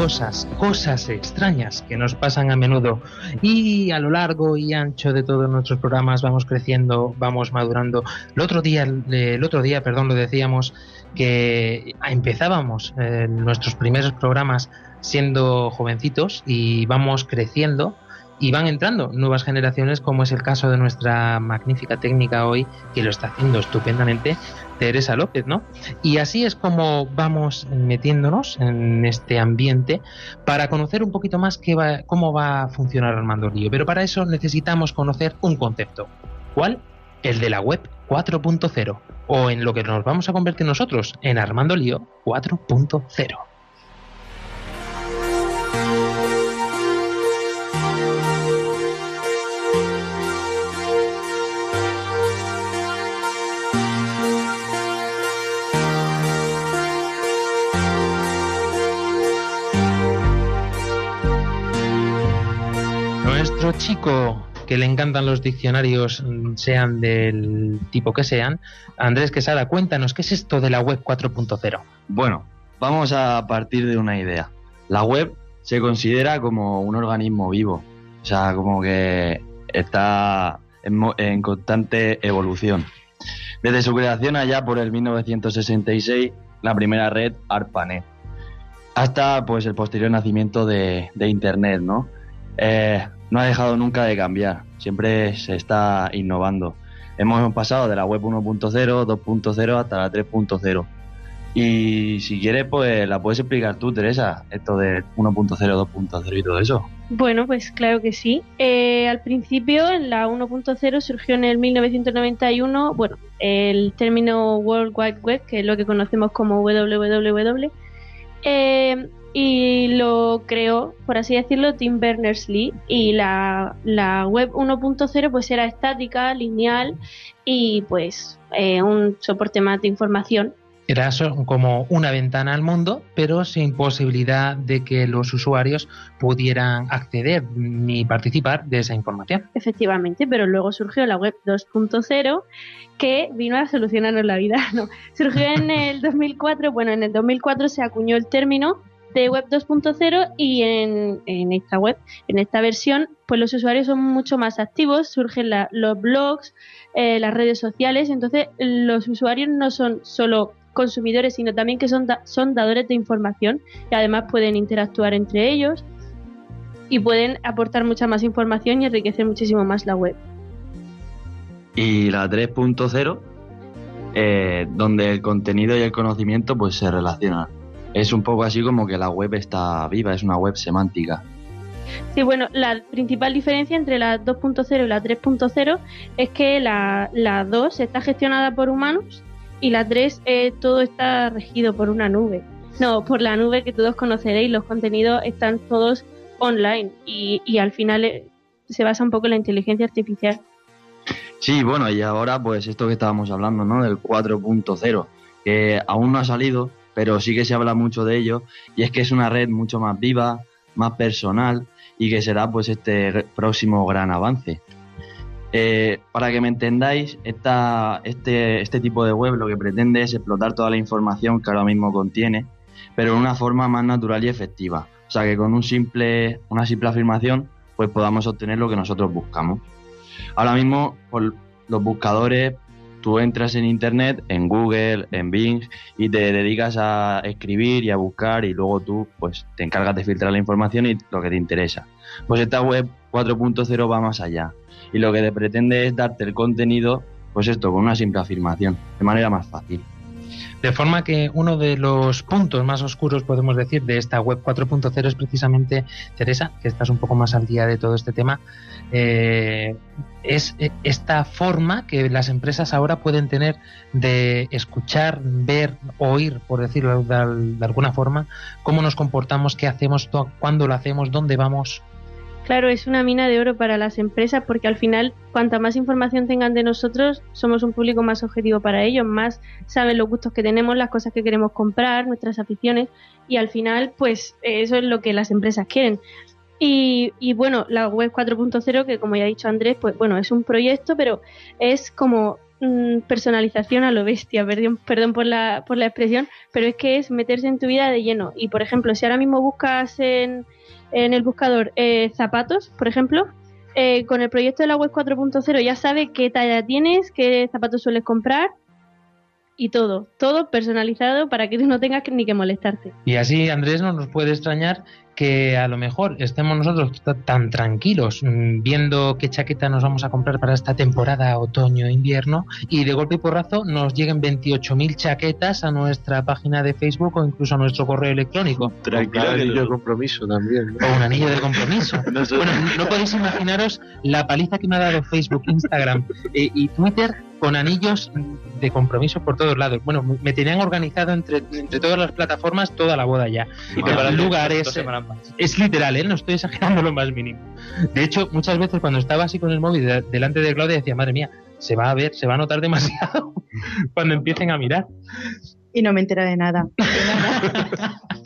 Cosas, cosas, extrañas que nos pasan a menudo y a lo largo y ancho de todos nuestros programas vamos creciendo, vamos madurando. El otro día, el otro día, perdón, lo decíamos que empezábamos eh, nuestros primeros programas siendo jovencitos y vamos creciendo y van entrando nuevas generaciones, como es el caso de nuestra magnífica técnica hoy, que lo está haciendo estupendamente, Teresa López, ¿no? Y así es como vamos metiéndonos en este ambiente para conocer un poquito más qué va, cómo va a funcionar Armando Lío. Pero para eso necesitamos conocer un concepto. ¿Cuál? El de la web 4.0, o en lo que nos vamos a convertir nosotros, en Armando Lío 4.0. chico que le encantan los diccionarios, mm, sean del tipo que sean, Andrés Quesada, cuéntanos, ¿qué es esto de la web 4.0? Bueno, vamos a partir de una idea. La web se considera como un organismo vivo, o sea, como que está en, constante evolución. Desde su creación allá por el 1966, la primera red ARPANET, hasta pues el posterior nacimiento de, de Internet, ¿no? Eh, no ha dejado nunca de cambiar, siempre se está innovando. Hemos pasado de la web 1.0, 2.0 hasta la 3.0. Y si quieres, pues la puedes explicar tú, Teresa, esto de 1.0, 2.0 y todo eso. Bueno, pues claro que sí. Eh, al principio, en la 1.0 surgió en el 1991, bueno, el término World Wide Web, que es lo que conocemos como WWW, y lo creó, por así decirlo, Tim Berners-Lee. Y la, la web 1.0 pues era estática, lineal y pues eh, un soporte más de información. Era como una ventana al mundo, pero sin posibilidad de que los usuarios pudieran acceder ni participar de esa información. Efectivamente, pero luego surgió la web 2.0 que vino a solucionarnos la vida. No, surgió en el 2004, bueno, en el 2004 se acuñó el término de web 2.0 y en, en esta web, en esta versión, pues los usuarios son mucho más activos, surgen los blogs, eh, las redes sociales, entonces los usuarios no son solo consumidores, sino también que son, da- son dadores de información y además pueden interactuar entre ellos y pueden aportar mucha más información y enriquecer muchísimo más la web. Y la 3.0, eh, donde el contenido y el conocimiento pues se relacionan. Es un poco así como que la web está viva, es una web semántica. Sí, bueno, la principal diferencia entre la 2.0 y la 3.0 es que la, la 2 está gestionada por humanos y la 3 eh, todo está regido por una nube. No, por la nube que todos conoceréis, los contenidos están todos online y, y al final eh, se basa un poco en la inteligencia artificial. Sí, bueno, y ahora pues esto que estábamos hablando, ¿no? Del 4.0, que aún no ha salido, pero sí que se habla mucho de ello, y es que es una red mucho más viva, más personal, y que será pues este próximo gran avance. Eh, para que me entendáis, esta, este, este tipo de web lo que pretende es explotar toda la información que ahora mismo contiene, pero de una forma más natural y efectiva. O sea, que con un simple, una simple afirmación, pues podamos obtener lo que nosotros buscamos. Ahora mismo, por los buscadores, tú entras en Internet, en Google, en Bing, y te dedicas a escribir y a buscar, y luego tú pues te encargas de filtrar la información y lo que te interesa. Pues esta web 4.0 va más allá, y lo que te pretende es darte el contenido, pues esto, con una simple afirmación, de manera más fácil. De forma que uno de los puntos más oscuros, podemos decir, de esta web 4.0 es precisamente, Teresa, que estás un poco más al día de todo este tema, eh, es eh, esta forma que las empresas ahora pueden tener de escuchar, ver, oír, por decirlo de, de alguna forma, cómo nos comportamos, qué hacemos, cuándo lo hacemos, dónde vamos. Claro, es una mina de oro para las empresas porque al final, cuanta más información tengan de nosotros, somos un público más objetivo para ellos, más saben los gustos que tenemos, las cosas que queremos comprar, nuestras aficiones y al final, pues eso es lo que las empresas quieren. Y, y bueno, la web 4.0, que como ya ha dicho Andrés, pues bueno, es un proyecto, pero es como mm, personalización a lo bestia, perdón, perdón por, la, por la expresión, pero es que es meterse en tu vida de lleno. Y por ejemplo, si ahora mismo buscas en, en el buscador eh, zapatos, por ejemplo, eh, con el proyecto de la web 4.0 ya sabe qué talla tienes, qué zapatos sueles comprar y todo, todo personalizado para que tú no tengas ni que molestarte. Y así, Andrés, no nos puede extrañar que a lo mejor estemos nosotros tan tranquilos mm, viendo qué chaqueta nos vamos a comprar para esta temporada otoño-invierno y de golpe y porrazo nos lleguen 28.000 chaquetas a nuestra página de Facebook o incluso a nuestro correo electrónico. Tranquilo, anillo de compromiso también. O un anillo de compromiso. No. Bueno, no podéis imaginaros la paliza que me ha dado Facebook, Instagram eh, y Twitter con anillos de compromiso por todos lados. Bueno, me tenían organizado entre, entre todas las plataformas toda la boda ya. Y preparando lugares. Es literal, ¿eh? no estoy exagerando lo más mínimo. De hecho, muchas veces cuando estaba así con el móvil de- delante de Claudia decía, madre mía, se va a ver, se va a notar demasiado cuando empiecen a mirar. Y no me entera de nada.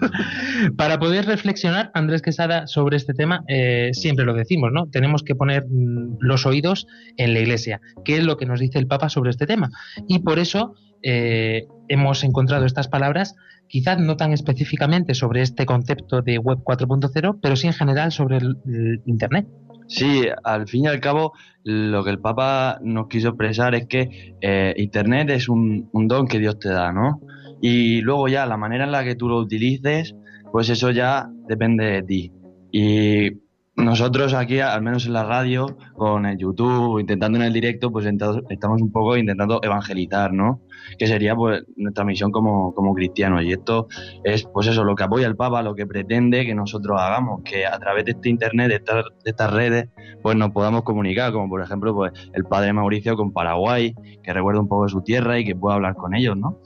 Para poder reflexionar, Andrés Quesada, sobre este tema, eh, siempre lo decimos, ¿no? Tenemos que poner mm, los oídos en la iglesia. ¿Qué es lo que nos dice el Papa sobre este tema? Y por eso eh, hemos encontrado estas palabras, quizás no tan específicamente sobre este concepto de Web 4.0, pero sí en general sobre el, Internet. Sí, al fin y al cabo, lo que el Papa nos quiso expresar es que eh, Internet es un don que Dios te da, ¿no? Y luego ya la manera en la que tú lo utilices, pues eso ya depende de ti. Y nosotros aquí, al menos en la radio, con el YouTube, intentando en el directo, pues estamos un poco intentando evangelizar, ¿no? Que sería pues nuestra misión como, como cristianos. Y esto es, pues eso, lo que apoya el Papa, lo que pretende que nosotros hagamos, que a través de este Internet, de estas, de estas redes, pues nos podamos comunicar, como por ejemplo, pues el padre Mauricio con Paraguay, que recuerda un poco de su tierra y que pueda hablar con ellos, ¿no?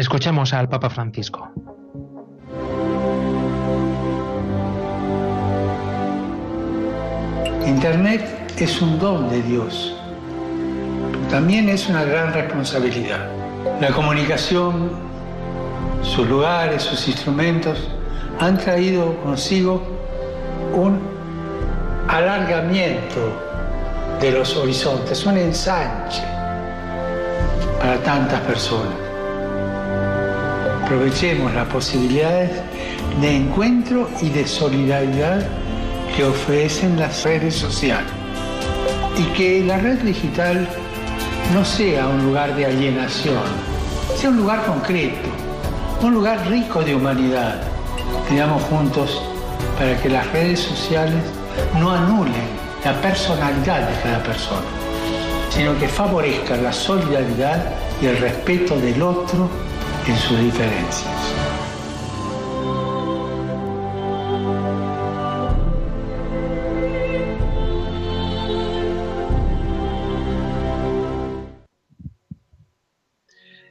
Escuchamos al Papa Francisco. Internet es un don de Dios. También es una gran responsabilidad. La comunicación, sus lugares, sus instrumentos han traído consigo un alargamiento de los horizontes, un ensanche para tantas personas. Aprovechemos las posibilidades de encuentro y de solidaridad que ofrecen las redes sociales y que la red digital no sea un lugar de alienación, sea un lugar concreto, un lugar rico de humanidad. Digamos juntos para que las redes sociales no anulen la personalidad de cada persona, sino que favorezcan la solidaridad y el respeto del otro en sus diferencias.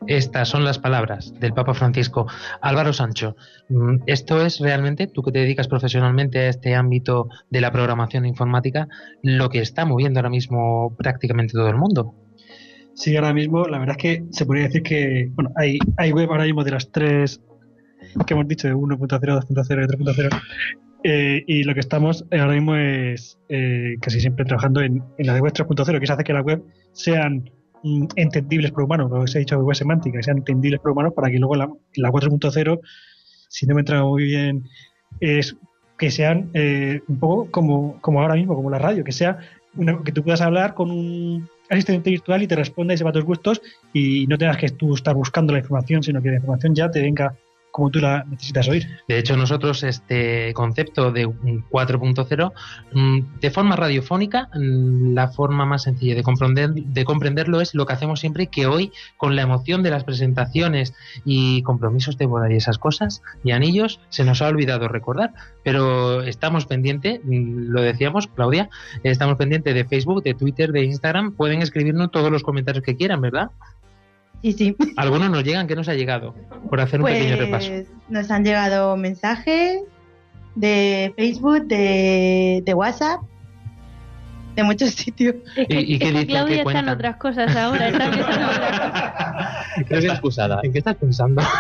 Estas son las palabras del Papa Francisco. Álvaro Sancho, mm, esto es realmente, tú que te dedicas profesionalmente a este ámbito de la programación informática, lo que está moviendo ahora mismo prácticamente todo el mundo. Sí, ahora mismo la verdad es que se podría decir que bueno, hay, web ahora mismo de las tres que hemos dicho, de 1.0, 2.0 y 3.0. eh, y lo que estamos ahora mismo es eh, casi siempre trabajando en, en la de web 3.0, que es hacer que las web sean mm, entendibles por humanos, lo que se ha dicho web semántica, que sean entendibles por humanos para que luego la, la 4.0, si no me entra muy bien, es que sean eh, un poco como, como ahora mismo, como la radio, que sea una- que tú puedas hablar con un asistente virtual y te responda y sepa tus gustos y no tengas que tú estar buscando la información, sino que la información ya te venga necesitas oír. De hecho, nosotros este concepto de un 4.0, mm, de forma radiofónica, mm, la forma más sencilla de, comprender, de comprenderlo es lo que hacemos siempre, que hoy, con la emoción de las presentaciones y compromisos de boda y esas cosas, y anillos, se nos ha olvidado recordar. Pero estamos pendientes, mm, lo decíamos, Claudia, estamos pendientes de Facebook, de Twitter, de Instagram, pueden escribirnos todos los comentarios que quieran, ¿verdad? Sí, sí. Algunos nos llegan, que nos ha llegado? Por hacer un pequeño repaso. Pues nos han llegado mensajes de Facebook, de, de WhatsApp, de muchos sitios. ¿Y, y qué Es que dicen? Claudia ¿Qué está en otras cosas ahora. Está en otras cosas. Creo que excusada. ¿En qué estás pensando?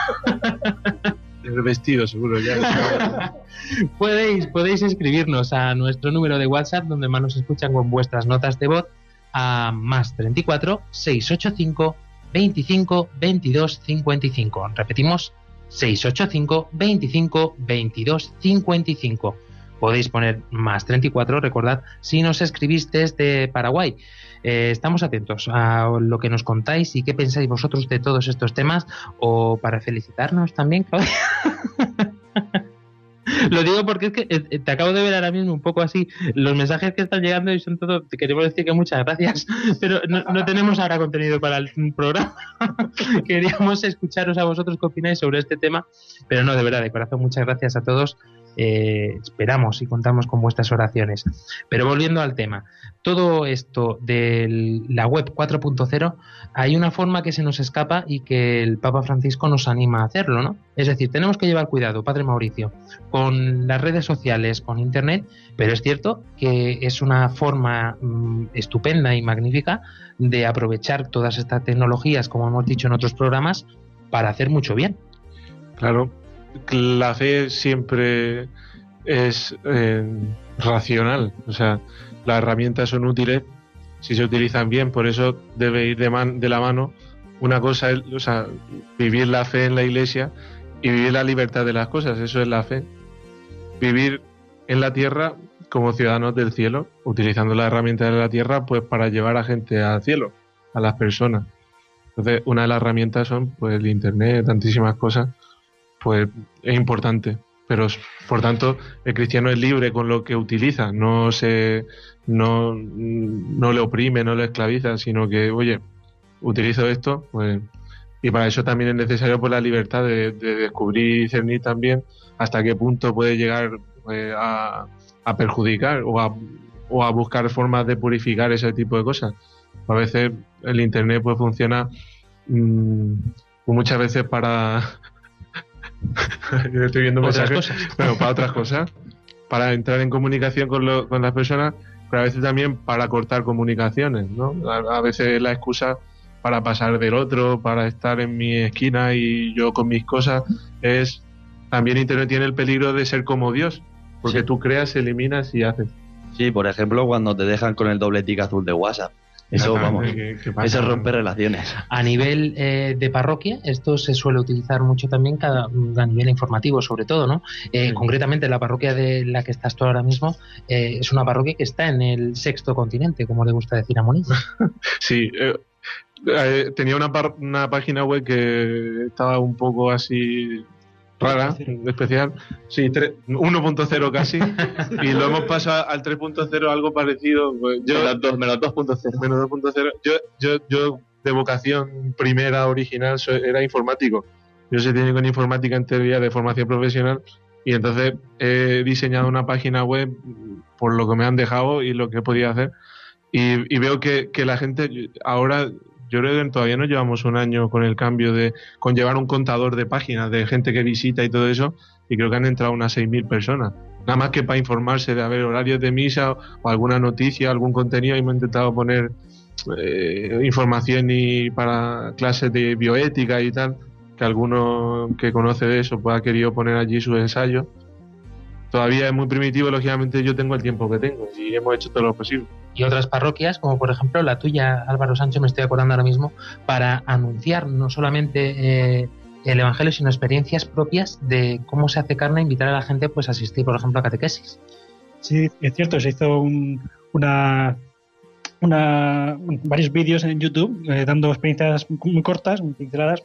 El vestido, seguro, ya. podéis, podéis escribirnos a nuestro número de WhatsApp donde más nos escuchan con vuestras notas de voz a más 34 685 25 22 55. Repetimos 685 25 22 55. Podéis poner más 34, recordad, si nos escribiste desde Paraguay. Eh, estamos atentos a lo que nos contáis y qué pensáis vosotros de todos estos temas o para felicitarnos también, Claudia. Lo digo porque es que eh, te acabo de ver ahora mismo un poco así los mensajes que están llegando y son todo. Te queremos decir que muchas gracias, pero no, no tenemos ahora contenido para el programa. Queríamos escucharos a vosotros qué opináis sobre este tema, pero no, de verdad, de corazón, muchas gracias a todos. Eh, esperamos y contamos con vuestras oraciones. Pero volviendo al tema, todo esto de la web 4.0, hay una forma que se nos escapa y que el Papa Francisco nos anima a hacerlo, ¿no? Es decir, tenemos que llevar cuidado, Padre Mauricio, con las redes sociales, con Internet, pero es cierto que es una forma mm, estupenda y magnífica de aprovechar todas estas tecnologías, como hemos dicho en otros programas, para hacer mucho bien. Claro, la fe siempre es eh, racional. O sea, las herramientas son útiles si se utilizan bien, por eso debe ir de, man- de la mano. Una cosa es o sea, vivir la fe en la iglesia y vivir la libertad de las cosas, eso es la fe. Vivir en la tierra como ciudadanos del cielo, utilizando las herramientas de la tierra pues para llevar a gente al cielo, a las personas. Entonces, una de las herramientas son pues el internet, tantísimas cosas, pues es importante. Pero por tanto, el cristiano es libre con lo que utiliza, no se no, no le oprime, no le esclaviza, sino que, oye, utilizo esto, pues y para eso también es necesario pues la libertad de, de descubrir y discernir también hasta qué punto puede llegar pues, a, a perjudicar o a, o a buscar formas de purificar ese tipo de cosas. A veces el internet pues funciona mm, muchas veces para Yo estoy viendo Otras mensajes, cosas. pero para otras cosas, para entrar en comunicación con, lo- con las personas, pero a veces también para cortar comunicaciones, ¿no? A, a veces la excusa para pasar del otro, para estar en mi esquina y yo con mis cosas, es también Internet tiene el peligro de ser como Dios, porque tú creas, eliminas y haces. Sí, por ejemplo, cuando te dejan con el doble tic azul de WhatsApp. Eso, vamos, ¿Qué- qué eso rompe relaciones. A nivel eh, de parroquia, esto se suele utilizar mucho también cada, a nivel informativo, sobre todo, ¿no? Eh, Concretamente, la parroquia de la que estás tú ahora mismo eh, es una parroquia que está en el sexto continente, como le gusta decir a Moniz. Sí, eh, eh, tenía una, par- una página web que estaba un poco así rara, especial. Sí, tre- 1.0 casi. y lo hemos pasado al 3.0, algo parecido. pues, yo, Menos dos- menos 2.0. Menos 2.0. Yo, yo, yo, de vocación primera, original, soy- era informático. Yo soy técnico en informática en teoría de formación profesional. Y entonces he diseñado una página web por lo que me han dejado y lo que he podido hacer. Y, y veo que, que la gente ahora, yo creo que todavía no llevamos un año con el cambio de, con llevar un contador de páginas, de gente que visita y todo eso, y creo que han entrado unas 6.000 personas. Nada más que para informarse de haber horarios de misa o alguna noticia, algún contenido, hemos intentado poner eh, información y para clases de bioética y tal, que alguno que conoce de eso pues ha querido poner allí sus ensayos. Todavía es muy primitivo, lógicamente yo tengo el tiempo que tengo y hemos hecho todo lo posible. Y otras parroquias, como por ejemplo la tuya, Álvaro Sánchez, me estoy acordando ahora mismo, para anunciar no solamente eh, el Evangelio, sino experiencias propias de cómo se hace carne, invitar a la gente pues a asistir, por ejemplo, a catequesis. Sí, es cierto, se hizo un- una, una- varios vídeos en YouTube eh, dando experiencias muy cortas, muy pinceladas,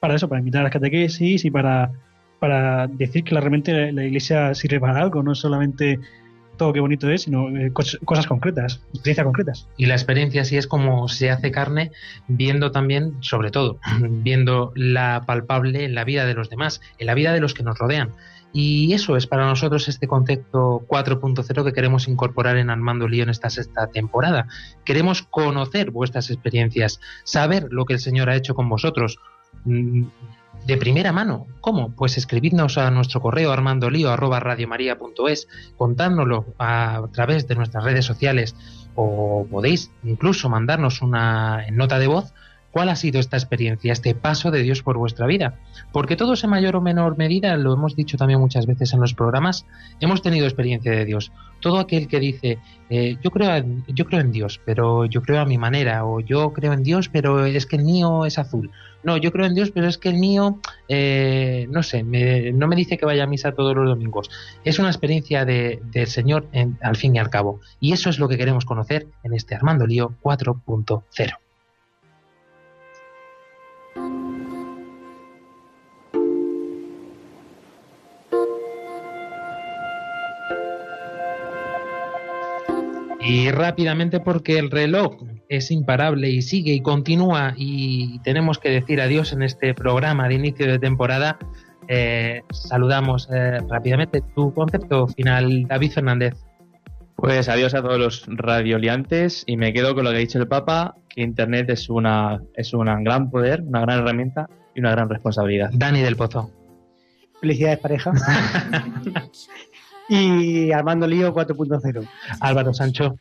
para eso, para invitar a las catequesis y para, para decir que realmente la, la iglesia sirve para algo, no solamente todo qué bonito es, sino eh, cos- cosas concretas, experiencias concretas. Y la experiencia sí es como se hace carne, viendo también, sobre todo, viendo la palpable en la vida de los demás, en la vida de los que nos rodean. Y eso es para nosotros este concepto 4.0 que queremos incorporar en Armando Lío en esta sexta temporada. Queremos conocer vuestras experiencias, saber lo que el Señor ha hecho con vosotros. De primera mano, ¿cómo? Pues escribidnos a nuestro correo armandolio@radiomaria.es, contárnoslo a través de nuestras redes sociales o podéis incluso mandarnos una nota de voz cuál ha sido esta experiencia, este paso de Dios por vuestra vida. Porque todos en mayor o menor medida, lo hemos dicho también muchas veces en los programas, hemos tenido experiencia de Dios. Todo aquel que dice, eh, yo, creo yo creo en Dios, pero yo creo a mi manera, o yo creo en Dios, pero es que el mío es azul. No, yo creo en Dios, pero es que el mío, eh, no sé, me- no me dice que vaya a misa todos los domingos. Es una experiencia de- del Señor al fin y al cabo. Y eso es lo que queremos conocer en este Armando Lío 4.0. Y rápidamente porque el reloj es imparable y sigue y continúa y tenemos que decir adiós en este programa de inicio de temporada. eh, saludamos eh, rápidamente tu concepto final, David Fernández. Pues adiós a todos los radioliantes y me quedo con lo que ha dicho el Papa, que Internet es una es un gran poder, una gran herramienta y una gran responsabilidad. Dani del Pozo. Felicidades, pareja. y Armando Lío 4.0. Álvaro Sancho.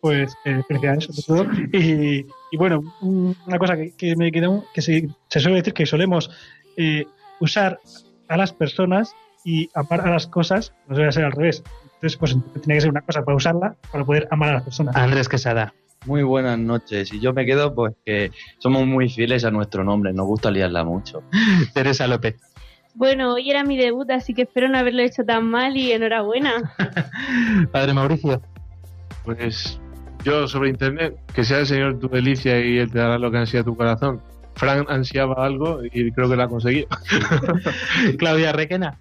Pues eh, felicidades sobre todo. Y, y bueno, un- una cosa que, que me queda, que se, se suele decir que solemos eh, usar a las personas y amar a las cosas no debe ser al revés. Entonces, pues tiene que ser una cosa para usarla para poder amar a las personas. Andrés Quesada. Muy buenas noches. Y yo me quedo, pues que somos muy fieles a nuestro nombre, nos gusta liarla mucho. Teresa López. Bueno, hoy era mi debut, así que espero no haberlo hecho tan mal y enhorabuena. Padre Mauricio. Pues yo sobre internet, que sea el Señor tu delicia y Él te dará lo que ansía tu corazón. Frank ansiaba algo y creo que lo ha conseguido. Claudia Requena.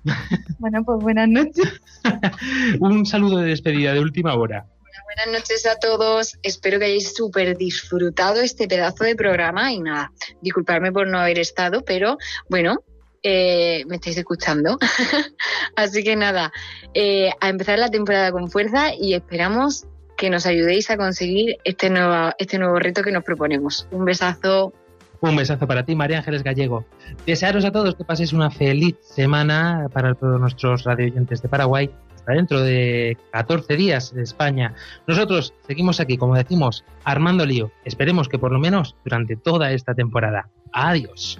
Bueno, pues buenas noches. Un saludo de despedida de última hora. Buenas noches a todos. Espero que hayáis súper disfrutado este pedazo de programa y nada, disculparme por no haber estado, pero bueno, eh, me estáis escuchando. Así que nada, eh, a empezar la temporada con fuerza y esperamos que nos ayudéis a conseguir este nuevo, este nuevo reto que nos proponemos. Un besazo. Un besazo para ti, María Ángeles Gallego. Desearos a todos que paséis una feliz semana para todos nuestros radioyentes de Paraguay. Hasta dentro de 14 días de España. Nosotros seguimos aquí, como decimos, armando lío. Esperemos que por lo menos durante toda esta temporada. Adiós.